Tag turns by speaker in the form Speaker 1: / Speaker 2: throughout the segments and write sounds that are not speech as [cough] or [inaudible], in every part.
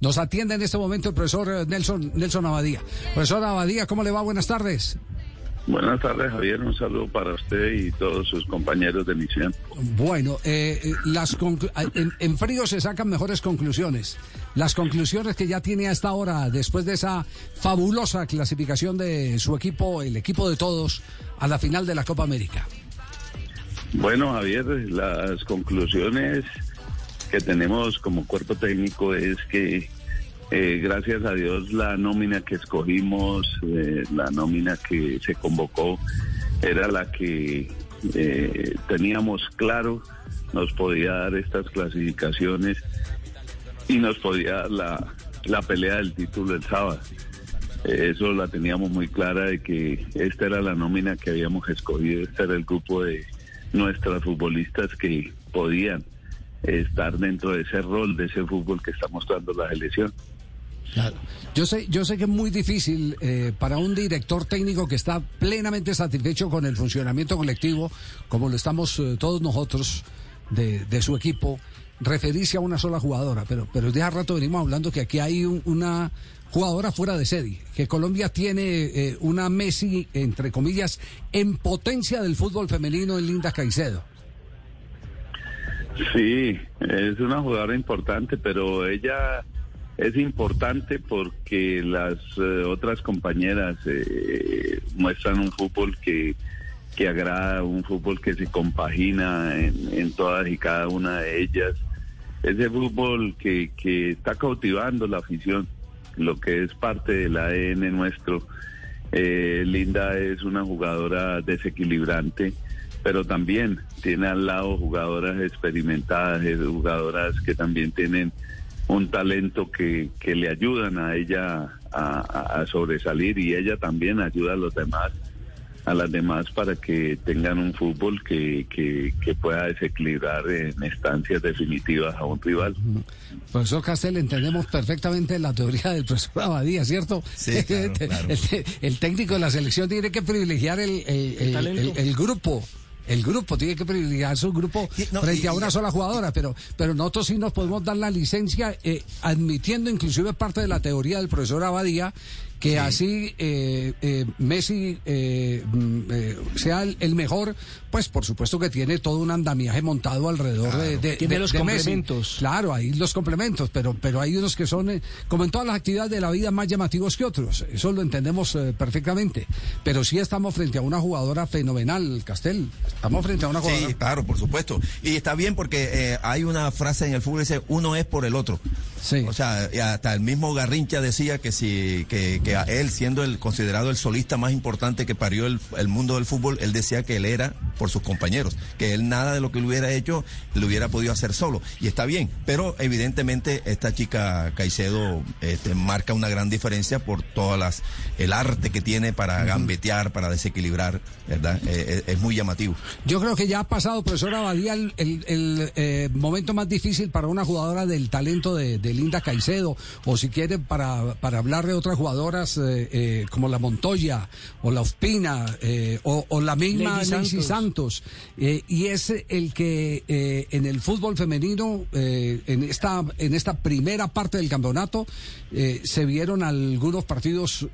Speaker 1: nos atiende en este momento el profesor Nelson, Nelson Abadía. Profesor Abadía, ¿cómo le va? Buenas tardes.
Speaker 2: Buenas tardes, Javier. Un saludo para usted y todos sus compañeros de misión.
Speaker 1: Bueno, eh, eh, las en, frío se sacan mejores conclusiones. Las conclusiones que ya tiene hasta ahora, después de esa fabulosa clasificación de su equipo, el equipo de todos, a la final de la Copa América.
Speaker 2: Bueno, Javier, las conclusiones que tenemos como cuerpo técnico es que eh, gracias a Dios la nómina que escogimos, eh, la nómina que se convocó, era la que eh, teníamos claro, nos podía dar estas clasificaciones y nos podía dar la, la pelea del título el sábado. eso la teníamos muy clara de que esta era la nómina que habíamos escogido, este era el grupo de nuestras futbolistas que podían estar dentro de ese rol, de ese fútbol que está mostrando la selección.
Speaker 1: Claro. Yo sé, yo sé que es muy difícil eh, para un director técnico que está plenamente satisfecho con el funcionamiento colectivo, como lo estamos eh, todos nosotros de, de, su equipo, referirse a una sola jugadora. Pero, pero de hace rato venimos hablando que aquí hay una jugadora fuera de serie, que Colombia tiene eh, una Messi, entre comillas, en potencia del fútbol femenino en Linda Caicedo.
Speaker 2: Sí, es una jugadora importante, pero ella es importante porque las eh, otras compañeras eh, muestran un fútbol que, que agrada, un fútbol que se compagina en, todas y cada una de ellas. Ese fútbol que, que está cautivando la afición, lo que es parte del ADN nuestro. Eh, Linda es una jugadora desequilibrante, pero también tiene al lado jugadoras experimentadas, jugadoras que también tienen un talento que, que le ayudan a ella a, sobresalir y ella también ayuda a los demás a las demás para que tengan un fútbol que, que, pueda desequilibrar en estancias definitivas a un rival.
Speaker 1: Profesor Castel, entendemos perfectamente la teoría del profesor Abadía, ¿cierto?
Speaker 3: Sí, [laughs] claro,
Speaker 1: El, técnico de la selección tiene que privilegiar el, el grupo el grupo tiene que privilegiar su grupo frente a una sola jugadora, pero, pero nosotros sí nos podemos dar la licencia, eh, admitiendo inclusive parte de la teoría del profesor Abadía, que así eh, eh, Messi eh, mm, sea el, mejor, pues por supuesto que tiene todo un andamiaje montado alrededor de, de,
Speaker 3: los complementos.
Speaker 1: Claro, hay los complementos, pero, pero hay unos que son, como en todas las actividades de la vida, más llamativos que otros. Eso lo entendemos perfectamente. Pero sí estamos frente a una jugadora fenomenal, Castel. Estamos frente a una jugadora.
Speaker 3: Sí, claro, por supuesto. Y está bien porque hay una frase en el fútbol que dice, uno es por el otro. Sí. O sea, hasta el mismo Garrincha decía que si que, que él siendo el considerado el solista más importante que parió el, mundo del fútbol, él decía que él era por sus compañeros, que él nada de lo que lo hubiera hecho lo hubiera podido hacer solo. Y está bien, pero evidentemente esta chica Caicedo este, marca una gran diferencia por todas las el arte que tiene para gambetear, para desequilibrar, ¿verdad? Eh, eh, es muy llamativo.
Speaker 1: Yo creo que ya ha pasado, profesor Abadía, el, eh, momento más difícil para una jugadora del talento de, de Linda Caicedo, o si quiere para, para hablar de otras jugadoras eh, eh, como la Montoya o la Ospina eh, o, la misma Nancy Santos, y es el que en el fútbol femenino en esta en esta primera parte del campeonato se vieron algunos partidos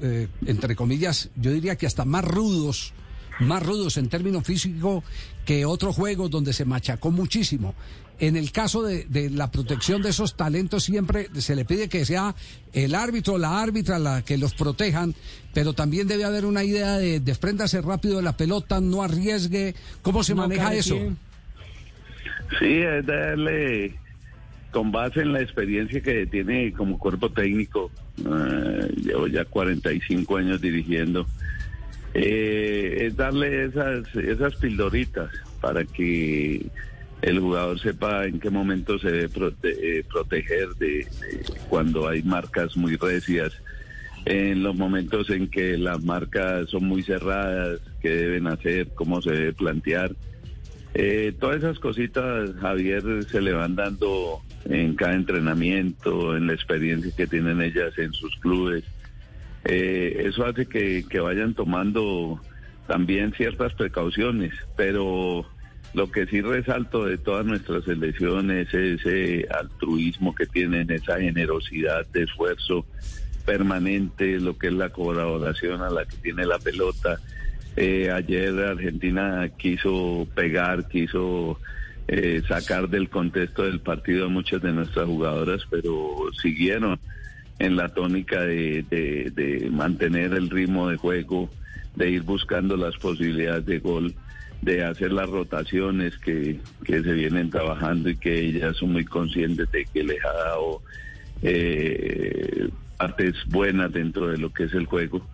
Speaker 1: entre comillas yo diría que hasta más rudos más rudos en términos físicos que otros juegos donde se machacó muchísimo. En el caso de, la protección de esos talentos siempre se le pide que sea el árbitro, la árbitra, la que los protejan, pero también debe haber una idea de despréndase rápido de la pelota, no arriesgue. ¿Cómo se maneja eso?
Speaker 2: Sí, es darle con base en la experiencia que tiene como cuerpo técnico. Eh, llevo ya 45 años dirigiendo eh, es darle esas, esas pildoritas para que el jugador sepa en qué momento se debe eh, proteger de, cuando hay marcas muy recias, en los momentos en que las marcas son muy cerradas, qué deben hacer, cómo se debe plantear. Eh, todas esas cositas, Javier, se le van dando en cada entrenamiento, en la experiencia que tienen ellas en sus clubes. Eh, eso hace que, vayan tomando también ciertas precauciones, pero Lo que sí resalto de todas nuestras elecciones es ese altruismo que tienen, esa generosidad de esfuerzo permanente, lo que es la colaboración a la que tiene la pelota. Eh, ayer Argentina quiso pegar, quiso eh, sacar del contexto del partido a muchas de nuestras jugadoras, pero siguieron en la tónica de, mantener el ritmo de juego, de ir buscando las posibilidades de gol, de hacer las rotaciones que, se vienen trabajando y que ellas son muy conscientes de que les ha dado eh, partes buenas dentro de lo que es el juego.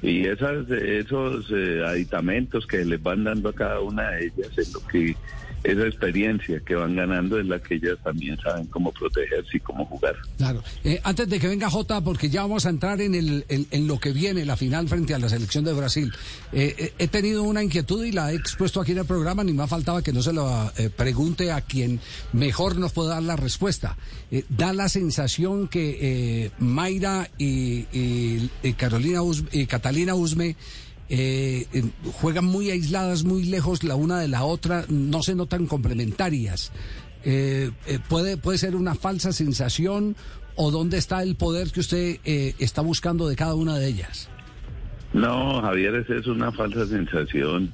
Speaker 2: Y esas, esos eh, aditamentos que les van dando a cada una de ellas es lo que esa experiencia que van ganando es la que ellas también saben cómo protegerse y cómo jugar.
Speaker 1: Claro. Eh, antes de que venga Jota, porque ya vamos a entrar en, el, en, lo que viene, la final frente a la selección de Brasil. Eh, eh, he tenido una inquietud y la he expuesto aquí en el programa, ni más faltaba que no se lo pregunte a quien mejor nos pueda dar la respuesta. da la sensación que Mayra y, Carolina y Catalina Usme eh, juegan muy aisladas, muy lejos la una de la otra, no se notan complementarias. Eh, eh, puede, puede ser una falsa sensación o dónde está el poder que usted eh, está buscando de cada una de ellas.
Speaker 2: No, Javier, esa es una falsa sensación.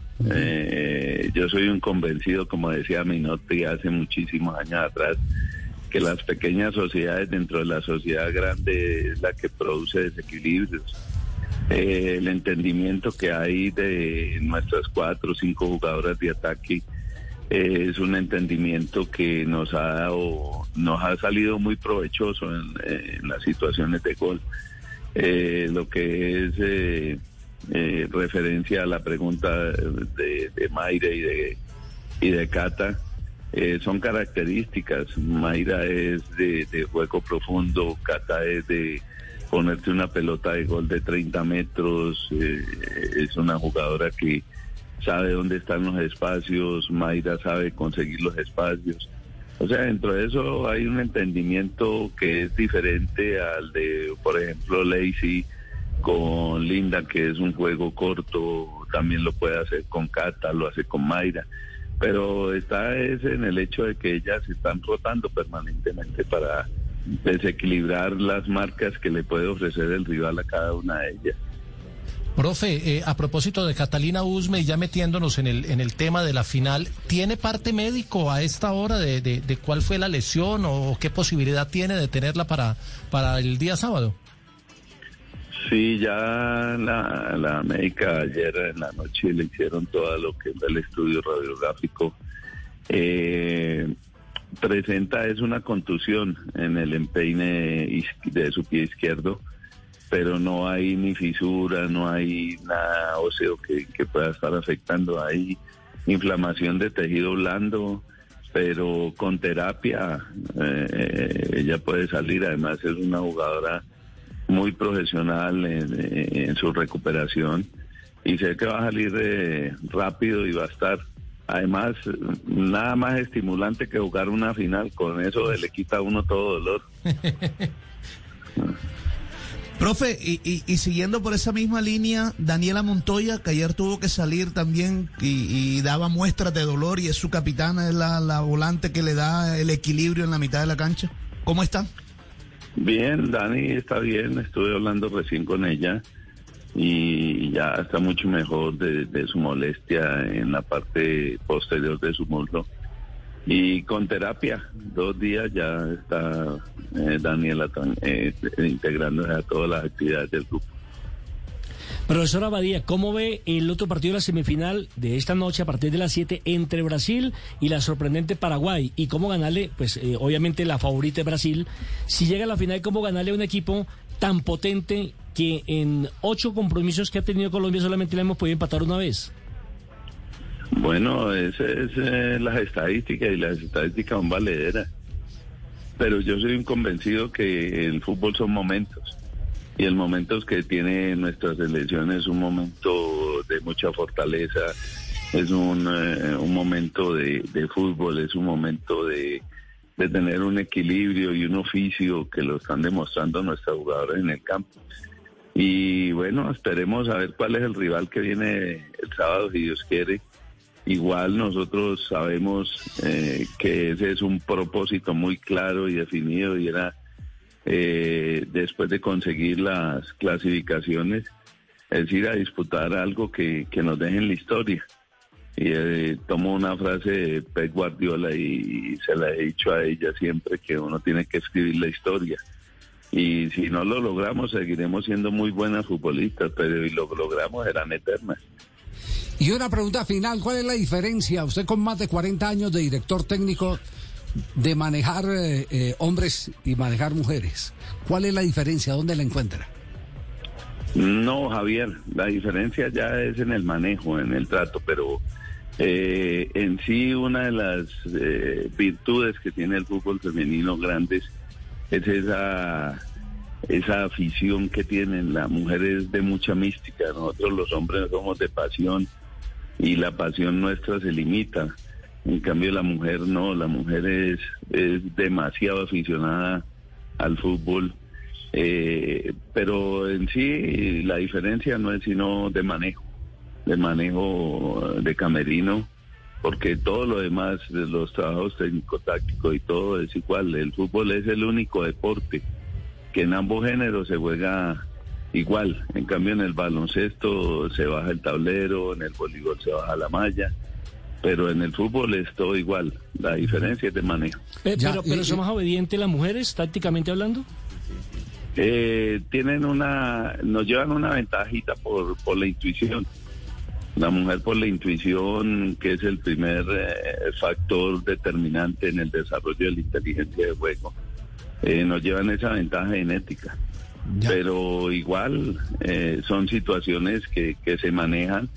Speaker 2: yo soy un convencido, como decía Minotti hace muchísimos años atrás, que las pequeñas sociedades dentro de la sociedad grande es la que produce desequilibrios eh, el entendimiento que hay de nuestras cuatro o cinco jugadoras de ataque eh, es un entendimiento que nos ha dado, nos ha salido muy provechoso en, las situaciones de gol. Eh, lo que es referencia a la pregunta de, de Mayra y de, y de Cata, son características. Mayra es de, de juego profundo, Cata es de ponerte una pelota de gol de 30 metros. Eh, es una jugadora que sabe dónde están los espacios, Mayra sabe conseguir los espacios. O sea, dentro de eso hay un entendimiento que es diferente al de, por ejemplo, Lacey con Linda, que es un juego corto, también lo puede hacer con Cata, lo hace con Mayra. Pero está es en el hecho de que ellas están rotando permanentemente para desequilibrar las marcas que le puede ofrecer el rival a cada una de ellas.
Speaker 4: Profe, eh, a propósito de Catalina Usme y ya metiéndonos en el, en el tema de la final, ¿tiene parte médico a esta hora de, de, cuál fue la lesión o qué posibilidad tiene de tenerla para, para el día sábado?
Speaker 2: Sí, ya la, la médica ayer en la noche le hicieron todo lo que es el estudio radiográfico. Eh, presenta es una contusión en el empeine de su pie izquierdo, pero no hay ni fisura, no hay nada óseo que, pueda estar afectando. Hay inflamación de tejido blando, pero con terapia eh, ella puede salir. Además es una jugadora muy profesional en, su recuperación y sé que va a salir eh, rápido y va a estar Además, nada más estimulante que jugar una final. Con eso le quita a uno todo dolor. [laughs]
Speaker 5: Profe, y, siguiendo por esa misma línea, Daniela Montoya, que ayer tuvo que salir también y, daba muestras de dolor y es su capitana, es la, la, volante que le da el equilibrio en la mitad de la cancha. ¿Cómo está?
Speaker 2: Bien, Dani está bien, estuve hablando recién con ella y ya está mucho mejor de, su molestia en la parte posterior de su muslo. Y con terapia, dos días ya está eh, Daniela eh, integrándose a todas las actividades del grupo.
Speaker 6: Profesor Abadía, ¿cómo ve el otro partido de la semifinal de esta noche a partir de las 7 entre Brasil y la sorprendente Paraguay? ¿Y cómo ganarle? Pues eh, obviamente la favorita es Brasil. Si llega a la final, ¿cómo ganarle a un equipo tan potente que en ocho compromisos que ha tenido Colombia solamente le hemos podido empatar una vez.
Speaker 2: Bueno, esas es eh, las estadísticas y las estadísticas son valederas. Pero yo soy un convencido que el fútbol son momentos. Y el momento que tiene nuestra selección es un momento de mucha fortaleza, es un, eh, momento de, de, fútbol, es un momento de, de tener un equilibrio y un oficio que lo están demostrando nuestros jugadores en el campo. Y bueno, esperemos a ver cuál es el rival que viene el sábado, si Dios quiere. igual nosotros sabemos eh, que ese es un propósito muy claro y definido y era eh, después de conseguir las clasificaciones, es ir a disputar algo que, que nos deje en la historia. Y eh, tomo una frase de Pep Guardiola y, se la he dicho a ella siempre que uno tiene que escribir la historia. Y si no lo logramos, seguiremos siendo muy buenas futbolistas, pero si lo logramos, serán eternas.
Speaker 1: Y una pregunta final, ¿cuál es la diferencia, usted con más de 40 años de director técnico, de manejar eh, eh, hombres y manejar mujeres? ¿Cuál es la diferencia? ¿Dónde la encuentra?
Speaker 2: No, Javier, la diferencia ya es en el manejo, en el trato, pero eh, en sí una de las virtudes que tiene el fútbol femenino grandes es esa esa afición que tienen. La mujer es de mucha mística, nosotros los hombres somos de pasión y la pasión nuestra se limita. En cambio la mujer no, la mujer es, es demasiado aficionada al fútbol. Eh, pero en sí la diferencia no es sino de manejo, de manejo de camerino, porque todo lo demás, los trabajos técnico-tácticos y todo es igual. El fútbol es el único deporte que en ambos géneros se juega igual. En cambio, en el baloncesto se baja el tablero, en el voleibol se baja la malla, pero en el fútbol es todo igual. La diferencia es de manejo.
Speaker 6: pero, pero ¿son más obedientes las mujeres, tácticamente hablando?
Speaker 2: Eh, tienen una, nos llevan una ventajita por, por la intuición. La mujer por la intuición, que es el primer eh, factor determinante en el desarrollo de la inteligencia de juego, eh, nos llevan esa ventaja genética. Pero igual eh, son situaciones que, que se manejan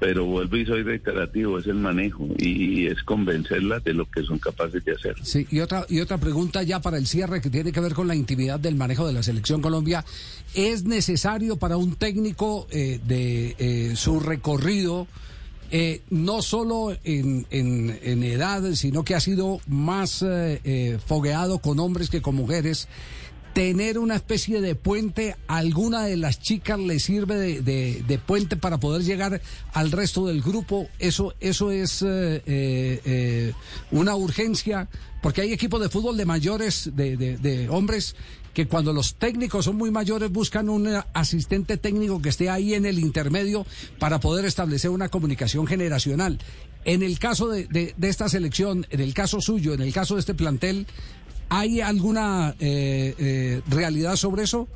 Speaker 2: pero vuelvo y soy reiterativo, es el manejo y, es convencerlas de lo que son capaces de hacer.
Speaker 1: Sí, y otra, y otra pregunta ya para el cierre que tiene que ver con la intimidad del manejo de la selección Colombia. ¿Es necesario para un técnico eh, de eh, su recorrido, eh, no solo en, en, en, edad, sino que ha sido más fogueado con hombres que con mujeres? Tener una especie de puente, alguna de las chicas le sirve de, puente para poder llegar al resto del grupo. Eso, eso es eh, eh, eh, una urgencia, porque hay equipos de fútbol de mayores, de, de, hombres, que cuando los técnicos son muy mayores buscan un asistente técnico que esté ahí en el intermedio para poder establecer una comunicación generacional. En el caso de, de, esta selección, en el caso suyo, en el caso de este plantel, ¿Hay alguna eh, eh, realidad sobre eso?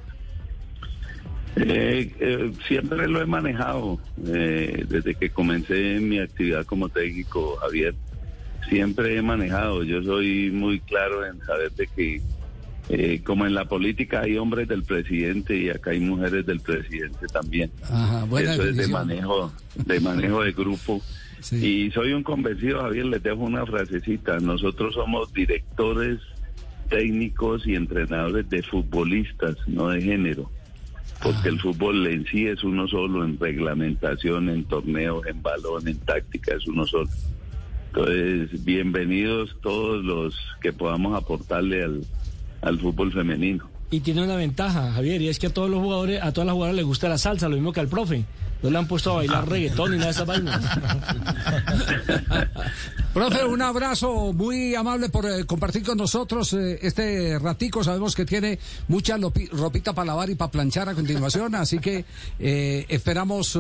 Speaker 2: Eh, siempre lo he manejado desde que comencé mi actividad como técnico, Javier. Siempre he manejado. Yo soy muy claro en saber de que, como en la política hay hombres del presidente y acá hay mujeres del presidente también. Eso es de manejo, de manejo de grupo. Y soy un convencido, Javier, les dejo una frasecita. Nosotros somos directores técnicos y entrenadores de futbolistas, no de género, porque el fútbol en sí es uno solo, en reglamentación, en torneos, en balón, en táctica, es uno solo. Entonces, bienvenidos todos los que podamos aportarle al, al fútbol femenino.
Speaker 6: Y tiene una ventaja, Javier, y es que a todos los jugadores, a todas las jugadoras les gusta la salsa, lo mismo que al profe. No le han puesto a bailar reggaetón ni nada de esas vainas. [laughs]
Speaker 1: Profe, un abrazo muy amable por eh, compartir con nosotros eh, este ratico. Sabemos que tiene mucha ropita para lavar y para planchar a continuación, así que eh, esperamos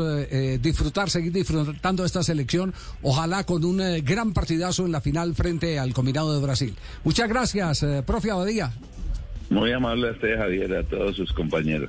Speaker 1: disfrutar, seguir disfrutando esta selección. Ojalá con un gran partidazo en la final frente al combinado de Brasil. Muchas gracias, profe Abadía.
Speaker 2: Muy amable a usted, Javier, a todos sus compañeros.